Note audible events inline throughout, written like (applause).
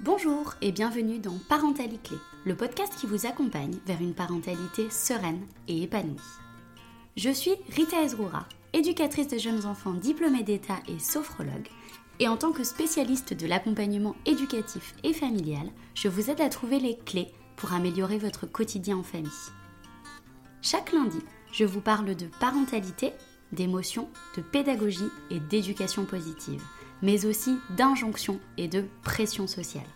Bonjour et bienvenue dans Parentalité le podcast qui vous accompagne vers une parentalité sereine et épanouie. Je suis Rita Ezroura, éducatrice de jeunes enfants diplômée d'État et sophrologue, et en tant que spécialiste de l'accompagnement éducatif et familial, je vous aide à trouver les clés pour améliorer votre quotidien en famille. Chaque lundi, je vous parle de parentalité, d'émotion, de pédagogie et d'éducation positive, mais aussi d'injonction et de pression sociale.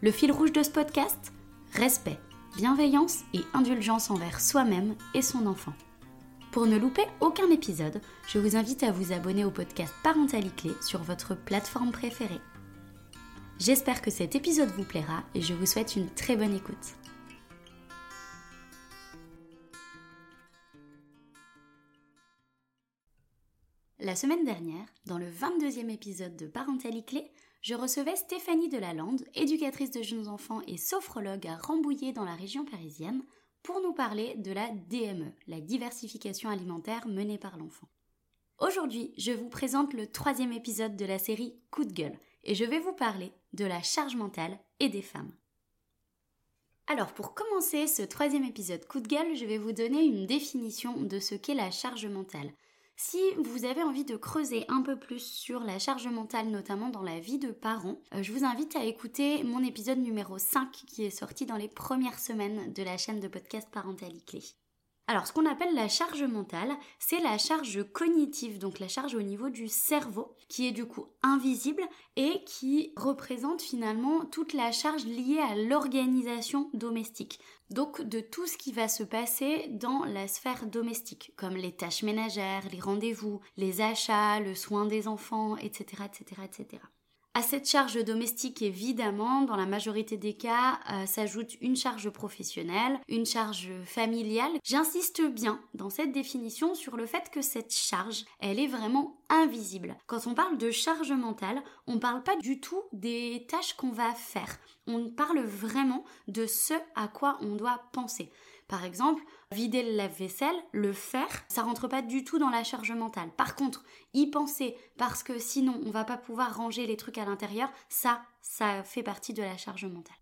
Le fil rouge de ce podcast Respect, bienveillance et indulgence envers soi-même et son enfant. Pour ne louper aucun épisode, je vous invite à vous abonner au podcast Parentalité sur votre plateforme préférée. J'espère que cet épisode vous plaira et je vous souhaite une très bonne écoute. La semaine dernière, dans le 22e épisode de Parentalité, je recevais Stéphanie Delalande, éducatrice de jeunes enfants et sophrologue à Rambouillet dans la région parisienne, pour nous parler de la DME, la diversification alimentaire menée par l'enfant. Aujourd'hui, je vous présente le troisième épisode de la série Coup de gueule et je vais vous parler de la charge mentale et des femmes. Alors pour commencer ce troisième épisode coup de gueule, je vais vous donner une définition de ce qu'est la charge mentale. Si vous avez envie de creuser un peu plus sur la charge mentale, notamment dans la vie de parents, euh, je vous invite à écouter mon épisode numéro 5 qui est sorti dans les premières semaines de la chaîne de podcast Parentalité. Alors, ce qu'on appelle la charge mentale, c'est la charge cognitive, donc la charge au niveau du cerveau, qui est du coup invisible et qui représente finalement toute la charge liée à l'organisation domestique. Donc de tout ce qui va se passer dans la sphère domestique, comme les tâches ménagères, les rendez-vous, les achats, le soin des enfants, etc., etc., etc. À cette charge domestique, évidemment, dans la majorité des cas, euh, s'ajoute une charge professionnelle, une charge familiale. J'insiste bien dans cette définition sur le fait que cette charge, elle est vraiment invisible. Quand on parle de charge mentale, on ne parle pas du tout des tâches qu'on va faire. On parle vraiment de ce à quoi on doit penser. Par exemple, vider le lave-vaisselle, le faire, ça rentre pas du tout dans la charge mentale. Par contre, y penser parce que sinon on va pas pouvoir ranger les trucs à l'intérieur, ça, ça fait partie de la charge mentale.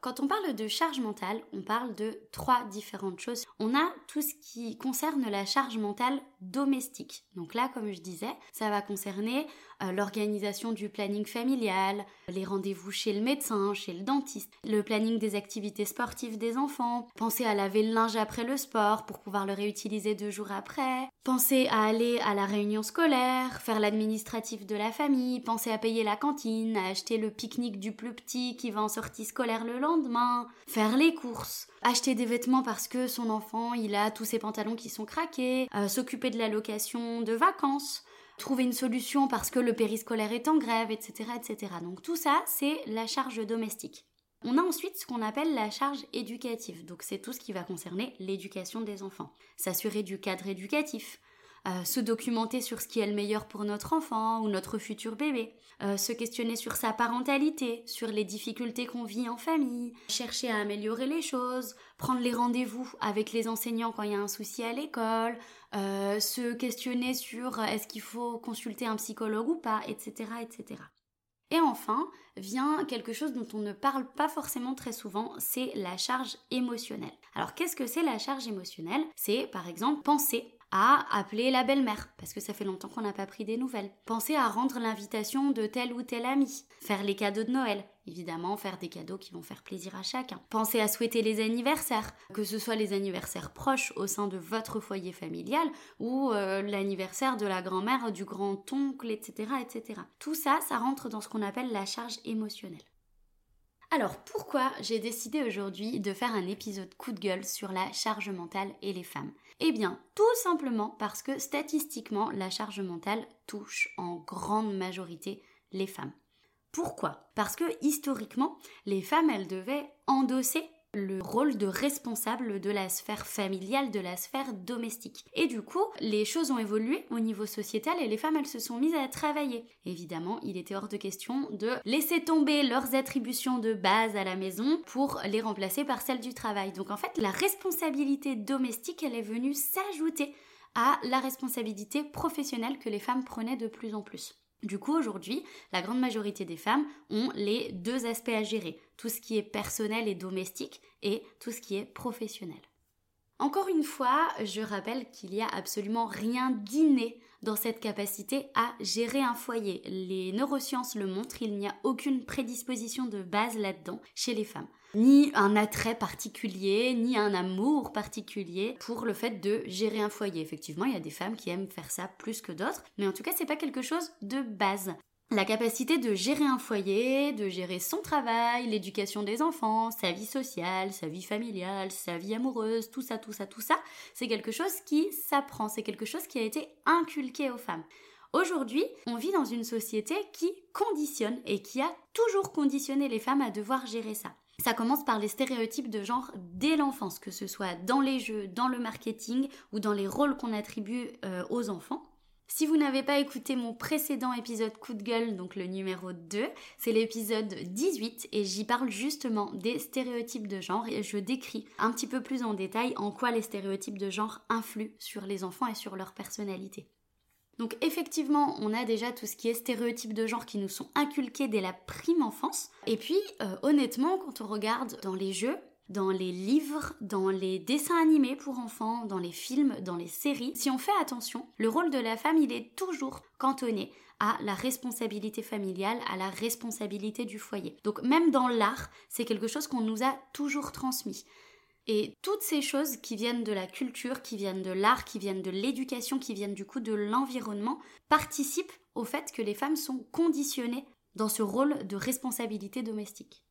Quand on parle de charge mentale, on parle de trois différentes choses. On a tout ce qui concerne la charge mentale domestique. Donc là, comme je disais, ça va concerner l'organisation du planning familial, les rendez-vous chez le médecin, chez le dentiste, le planning des activités sportives des enfants, penser à laver le linge après le sport pour pouvoir le réutiliser deux jours après, penser à aller à la réunion scolaire, faire l'administratif de la famille, penser à payer la cantine, à acheter le pique-nique du plus petit qui va en sortie scolaire le lendemain, faire les courses, acheter des vêtements parce que son enfant il a tous ses pantalons qui sont craqués, euh, s'occuper de la location de vacances, trouver une solution parce que le périscolaire est en grève, etc., etc. Donc tout ça, c'est la charge domestique. On a ensuite ce qu'on appelle la charge éducative. Donc c'est tout ce qui va concerner l'éducation des enfants. S'assurer du cadre éducatif, euh, se documenter sur ce qui est le meilleur pour notre enfant ou notre futur bébé, euh, se questionner sur sa parentalité, sur les difficultés qu'on vit en famille, chercher à améliorer les choses, prendre les rendez-vous avec les enseignants quand il y a un souci à l'école, euh, se questionner sur est-ce qu'il faut consulter un psychologue ou pas, etc., etc. Et enfin, vient quelque chose dont on ne parle pas forcément très souvent, c'est la charge émotionnelle. Alors qu'est-ce que c'est la charge émotionnelle? C'est par exemple penser à appeler la belle-mère, parce que ça fait longtemps qu'on n'a pas pris des nouvelles. Penser à rendre l'invitation de tel ou tel ami. Faire les cadeaux de Noël. Évidemment, faire des cadeaux qui vont faire plaisir à chacun. Penser à souhaiter les anniversaires, que ce soit les anniversaires proches au sein de votre foyer familial ou euh, l'anniversaire de la grand-mère, du grand-oncle, etc., etc. Tout ça, ça rentre dans ce qu'on appelle la charge émotionnelle. Alors pourquoi j'ai décidé aujourd'hui de faire un épisode coup de gueule sur la charge mentale et les femmes? Eh bien tout simplement parce que statistiquement la charge mentale touche en grande majorité les femmes. Pourquoi? Parce que historiquement les femmes elles devaient endosser le rôle de responsable de la sphère familiale, de la sphère domestique. Et du coup, les choses ont évolué au niveau sociétal et les femmes, elles se sont mises à travailler. Évidemment, il était hors de question de laisser tomber leurs attributions de base à la maison pour les remplacer par celles du travail. Donc en fait, la responsabilité domestique, elle est venue s'ajouter à la responsabilité professionnelle que les femmes prenaient de plus en plus. Du coup, aujourd'hui, la grande majorité des femmes ont les deux aspects à gérer, tout ce qui est personnel et domestique et tout ce qui est professionnel. Encore une fois, je rappelle qu'il n'y a absolument rien d'inné dans cette capacité à gérer un foyer. Les neurosciences le montrent, il n'y a aucune prédisposition de base là-dedans chez les femmes. Ni un attrait particulier, ni un amour particulier pour le fait de gérer un foyer. Effectivement, il y a des femmes qui aiment faire ça plus que d'autres, mais en tout cas, c'est pas quelque chose de base la capacité de gérer un foyer, de gérer son travail, l'éducation des enfants, sa vie sociale, sa vie familiale, sa vie amoureuse, tout ça, tout ça, tout ça, c'est quelque chose qui s'apprend, c'est quelque chose qui a été inculqué aux femmes. Aujourd'hui, on vit dans une société qui conditionne et qui a toujours conditionné les femmes à devoir gérer ça. Ça commence par les stéréotypes de genre dès l'enfance, que ce soit dans les jeux, dans le marketing ou dans les rôles qu'on attribue euh, aux enfants. Si vous n'avez pas écouté mon précédent épisode coup de gueule, donc le numéro 2, c'est l'épisode 18 et j'y parle justement des stéréotypes de genre et je décris un petit peu plus en détail en quoi les stéréotypes de genre influent sur les enfants et sur leur personnalité. Donc effectivement, on a déjà tout ce qui est stéréotypes de genre qui nous sont inculqués dès la prime enfance. Et puis, euh, honnêtement, quand on regarde dans les jeux, dans les livres, dans les dessins animés pour enfants, dans les films, dans les séries, si on fait attention, le rôle de la femme, il est toujours cantonné à la responsabilité familiale, à la responsabilité du foyer. Donc même dans l'art, c'est quelque chose qu'on nous a toujours transmis. Et toutes ces choses qui viennent de la culture, qui viennent de l'art, qui viennent de l'éducation, qui viennent du coup de l'environnement, participent au fait que les femmes sont conditionnées dans ce rôle de responsabilité domestique.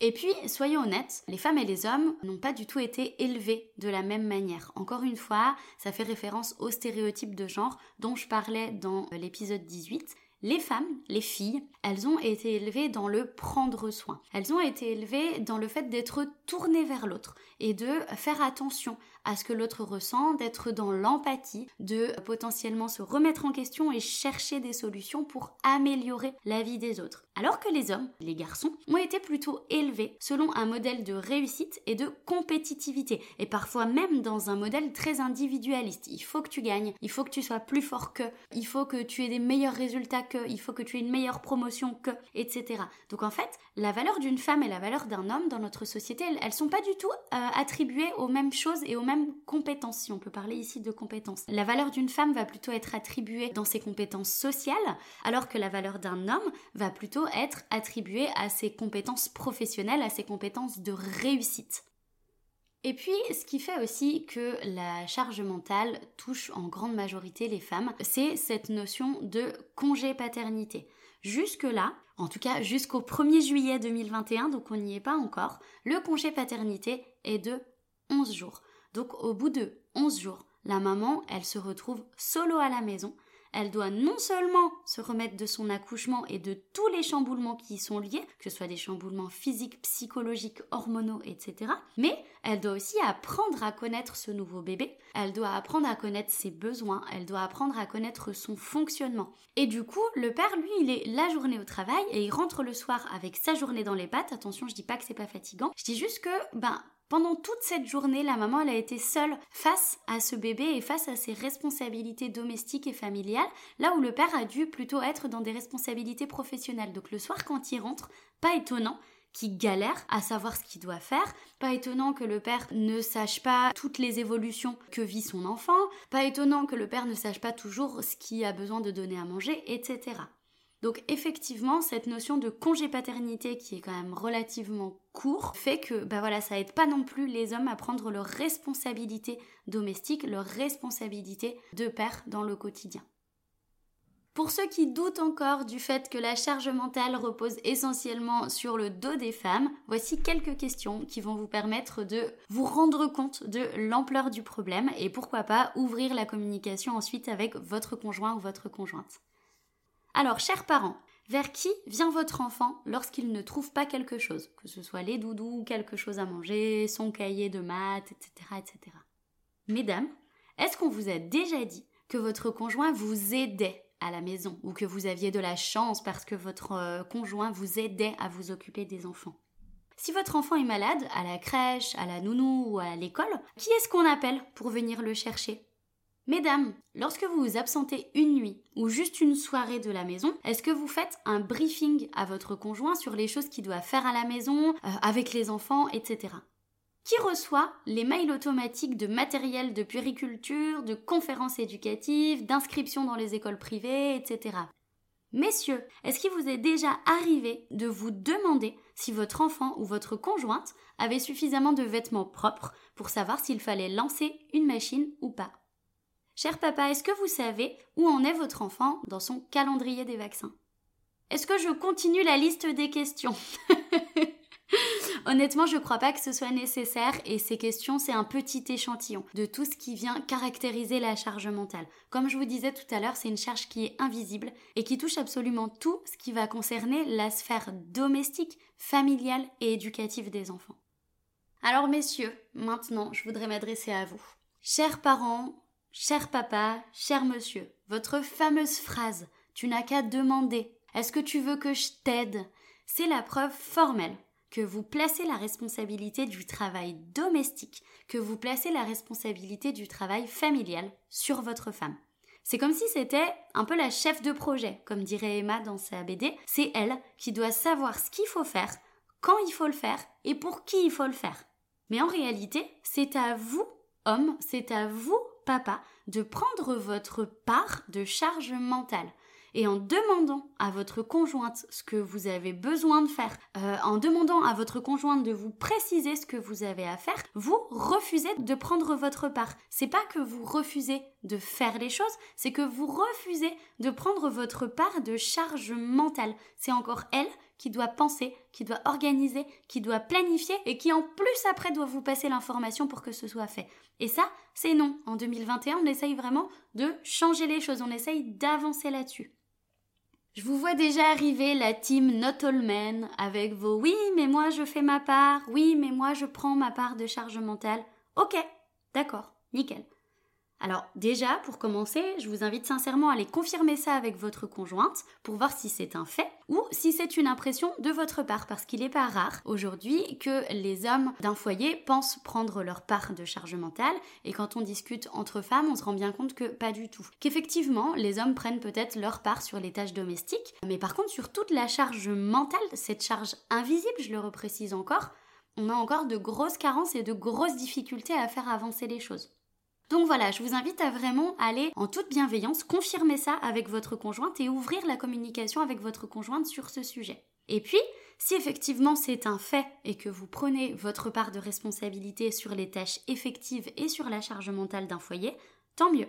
Et puis, soyons honnêtes, les femmes et les hommes n'ont pas du tout été élevés de la même manière. Encore une fois, ça fait référence aux stéréotypes de genre dont je parlais dans l'épisode 18. Les femmes, les filles, elles ont été élevées dans le prendre soin. Elles ont été élevées dans le fait d'être tournées vers l'autre et de faire attention à ce que l'autre ressent, d'être dans l'empathie, de potentiellement se remettre en question et chercher des solutions pour améliorer la vie des autres. Alors que les hommes, les garçons, ont été plutôt élevés selon un modèle de réussite et de compétitivité, et parfois même dans un modèle très individualiste. Il faut que tu gagnes, il faut que tu sois plus fort que, il faut que tu aies des meilleurs résultats que, il faut que tu aies une meilleure promotion que, etc. Donc en fait, la valeur d'une femme et la valeur d'un homme dans notre société, elles, elles sont pas du tout euh, attribuées aux mêmes choses et aux mêmes compétences, si on peut parler ici de compétences. La valeur d'une femme va plutôt être attribuée dans ses compétences sociales, alors que la valeur d'un homme va plutôt être attribué à ses compétences professionnelles, à ses compétences de réussite. Et puis, ce qui fait aussi que la charge mentale touche en grande majorité les femmes, c'est cette notion de congé paternité. Jusque-là, en tout cas jusqu'au 1er juillet 2021, donc on n'y est pas encore, le congé paternité est de 11 jours. Donc au bout de 11 jours, la maman, elle se retrouve solo à la maison elle doit non seulement se remettre de son accouchement et de tous les chamboulements qui y sont liés, que ce soit des chamboulements physiques, psychologiques, hormonaux, etc., mais elle doit aussi apprendre à connaître ce nouveau bébé, elle doit apprendre à connaître ses besoins, elle doit apprendre à connaître son fonctionnement. Et du coup, le père, lui, il est la journée au travail et il rentre le soir avec sa journée dans les pattes. Attention, je dis pas que c'est pas fatigant. Je dis juste que, ben, pendant toute cette journée, la maman, elle a été seule face à ce bébé et face à ses responsabilités domestiques et familiales, là où le père a dû plutôt être dans des responsabilités professionnelles. Donc le soir, quand il rentre, pas étonnant qu'il galère à savoir ce qu'il doit faire. Pas étonnant que le père ne sache pas toutes les évolutions que vit son enfant. Pas étonnant que le père ne sache pas toujours ce qu'il a besoin de donner à manger, etc. Donc effectivement, cette notion de congé paternité qui est quand même relativement court fait que bah voilà, ça aide pas non plus les hommes à prendre leurs responsabilités domestiques, leurs responsabilités de père dans le quotidien. Pour ceux qui doutent encore du fait que la charge mentale repose essentiellement sur le dos des femmes, voici quelques questions qui vont vous permettre de vous rendre compte de l'ampleur du problème et pourquoi pas ouvrir la communication ensuite avec votre conjoint ou votre conjointe. Alors, chers parents, vers qui vient votre enfant lorsqu'il ne trouve pas quelque chose, que ce soit les doudous, quelque chose à manger, son cahier de maths, etc., etc. Mesdames, est-ce qu'on vous a déjà dit que votre conjoint vous aidait à la maison ou que vous aviez de la chance parce que votre euh, conjoint vous aidait à vous occuper des enfants? Si votre enfant est malade, à la crèche, à la nounou ou à l'école, qui est-ce qu'on appelle pour venir le chercher? Mesdames, lorsque vous vous absentez une nuit ou juste une soirée de la maison, est-ce que vous faites un briefing à votre conjoint sur les choses qu'il doit faire à la maison, euh, avec les enfants, etc. Qui reçoit les mails automatiques de matériel de puériculture, de conférences éducatives, d'inscriptions dans les écoles privées, etc. Messieurs, est-ce qu'il vous est déjà arrivé de vous demander si votre enfant ou votre conjointe avait suffisamment de vêtements propres pour savoir s'il fallait lancer une machine ou pas? Cher papa, est-ce que vous savez où en est votre enfant dans son calendrier des vaccins? Est-ce que je continue la liste des questions? (laughs) Honnêtement, je crois pas que ce soit nécessaire et ces questions, c'est un petit échantillon de tout ce qui vient caractériser la charge mentale. Comme je vous disais tout à l'heure, c'est une charge qui est invisible et qui touche absolument tout ce qui va concerner la sphère domestique, familiale et éducative des enfants. Alors messieurs, maintenant, je voudrais m'adresser à vous. Chers parents, Cher papa, cher monsieur, votre fameuse phrase Tu n'as qu'à demander. Est-ce que tu veux que je t'aide? C'est la preuve formelle que vous placez la responsabilité du travail domestique, que vous placez la responsabilité du travail familial sur votre femme. C'est comme si c'était un peu la chef de projet, comme dirait Emma dans sa BD. C'est elle qui doit savoir ce qu'il faut faire, quand il faut le faire et pour qui il faut le faire. Mais en réalité, c'est à vous, hommes, c'est à vous, de prendre votre part de charge mentale. Et en demandant à votre conjointe ce que vous avez besoin de faire, euh, en demandant à votre conjointe de vous préciser ce que vous avez à faire, vous refusez de prendre votre part. C'est pas que vous refusez de faire les choses, c'est que vous refusez de prendre votre part de charge mentale. C'est encore elle qui doit penser, qui doit organiser, qui doit planifier et qui en plus après doit vous passer l'information pour que ce soit fait. Et ça, c'est non. En 2021, on essaye vraiment de changer les choses, on essaye d'avancer là-dessus. Je vous vois déjà arriver la team Not All Men avec vos oui, mais moi je fais ma part, oui, mais moi je prends ma part de charge mentale. Ok, d'accord, nickel. Alors déjà, pour commencer, je vous invite sincèrement à aller confirmer ça avec votre conjointe pour voir si c'est un fait ou si c'est une impression de votre part, parce qu'il n'est pas rare aujourd'hui que les hommes d'un foyer pensent prendre leur part de charge mentale, et quand on discute entre femmes, on se rend bien compte que pas du tout. Qu'effectivement, les hommes prennent peut-être leur part sur les tâches domestiques, mais par contre sur toute la charge mentale, cette charge invisible, je le reprécise encore, on a encore de grosses carences et de grosses difficultés à faire avancer les choses. Donc voilà, je vous invite à vraiment aller en toute bienveillance, confirmer ça avec votre conjointe et ouvrir la communication avec votre conjointe sur ce sujet. Et puis, si effectivement c'est un fait et que vous prenez votre part de responsabilité sur les tâches effectives et sur la charge mentale d'un foyer, tant mieux.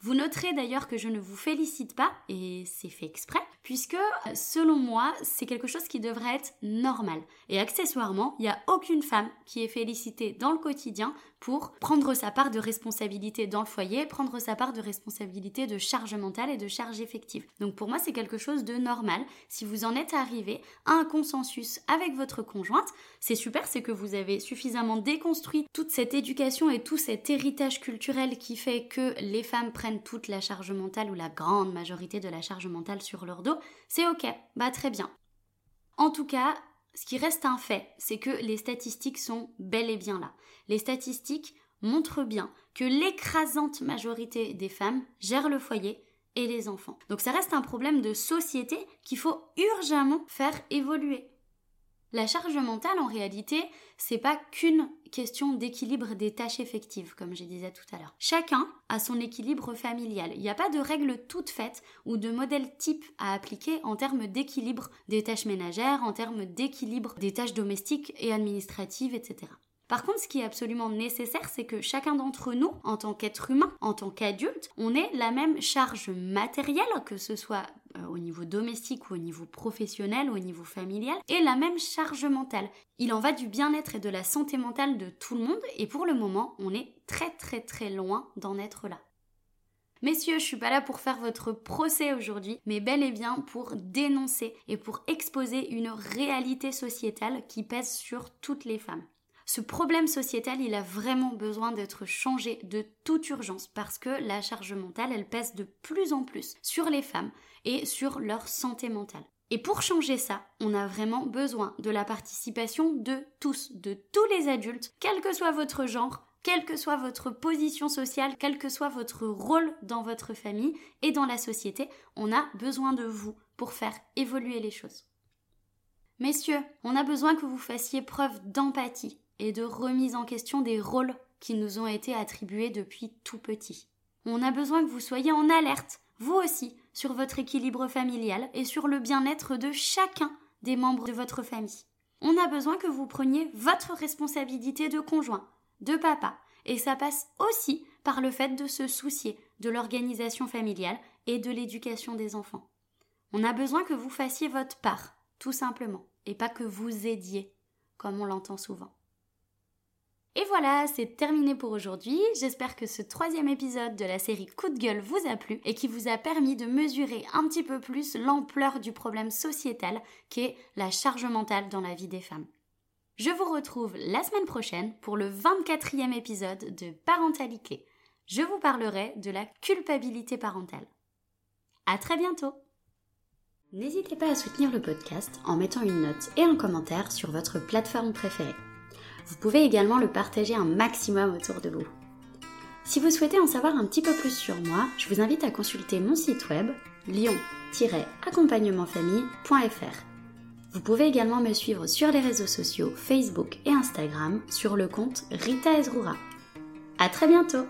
Vous noterez d'ailleurs que je ne vous félicite pas, et c'est fait exprès, puisque selon moi, c'est quelque chose qui devrait être normal. Et accessoirement, il n'y a aucune femme qui est félicitée dans le quotidien pour prendre sa part de responsabilité dans le foyer, prendre sa part de responsabilité de charge mentale et de charge effective. Donc pour moi, c'est quelque chose de normal. Si vous en êtes arrivé à un consensus avec votre conjointe, c'est super, c'est que vous avez suffisamment déconstruit toute cette éducation et tout cet héritage culturel qui fait que les femmes prennent toute la charge mentale ou la grande majorité de la charge mentale sur leur dos. C'est ok, bah très bien. En tout cas, ce qui reste un fait, c'est que les statistiques sont bel et bien là. Les statistiques montrent bien que l'écrasante majorité des femmes gèrent le foyer et les enfants. Donc ça reste un problème de société qu'il faut urgemment faire évoluer. La charge mentale, en réalité, c'est pas qu'une question d'équilibre des tâches effectives, comme je disais tout à l'heure. Chacun a son équilibre familial. Il n'y a pas de règle toute faite ou de modèle type à appliquer en termes d'équilibre des tâches ménagères, en termes d'équilibre des tâches domestiques et administratives, etc. Par contre, ce qui est absolument nécessaire, c'est que chacun d'entre nous, en tant qu'être humain, en tant qu'adulte, on ait la même charge matérielle, que ce soit euh, au niveau domestique ou au niveau professionnel ou au niveau familial, et la même charge mentale. Il en va du bien-être et de la santé mentale de tout le monde, et pour le moment, on est très très très loin d'en être là. Messieurs, je suis pas là pour faire votre procès aujourd'hui, mais bel et bien pour dénoncer et pour exposer une réalité sociétale qui pèse sur toutes les femmes. Ce problème sociétal, il a vraiment besoin d'être changé de toute urgence parce que la charge mentale, elle pèse de plus en plus sur les femmes et sur leur santé mentale. Et pour changer ça, on a vraiment besoin de la participation de tous, de tous les adultes, quel que soit votre genre, quelle que soit votre position sociale, quel que soit votre rôle dans votre famille et dans la société, on a besoin de vous pour faire évoluer les choses. Messieurs, on a besoin que vous fassiez preuve d'empathie et de remise en question des rôles qui nous ont été attribués depuis tout petit. On a besoin que vous soyez en alerte, vous aussi, sur votre équilibre familial et sur le bien-être de chacun des membres de votre famille. On a besoin que vous preniez votre responsabilité de conjoint, de papa, et ça passe aussi par le fait de se soucier de l'organisation familiale et de l'éducation des enfants. On a besoin que vous fassiez votre part, tout simplement, et pas que vous aidiez, comme on l'entend souvent. Et voilà, c'est terminé pour aujourd'hui. J'espère que ce troisième épisode de la série Coup de gueule vous a plu et qui vous a permis de mesurer un petit peu plus l'ampleur du problème sociétal qu'est la charge mentale dans la vie des femmes. Je vous retrouve la semaine prochaine pour le 24e épisode de Parentalité. Je vous parlerai de la culpabilité parentale. À très bientôt! N'hésitez pas à soutenir le podcast en mettant une note et un commentaire sur votre plateforme préférée. Vous pouvez également le partager un maximum autour de vous. Si vous souhaitez en savoir un petit peu plus sur moi, je vous invite à consulter mon site web lion-accompagnementfamille.fr. Vous pouvez également me suivre sur les réseaux sociaux Facebook et Instagram sur le compte Rita Ezrura. À très bientôt!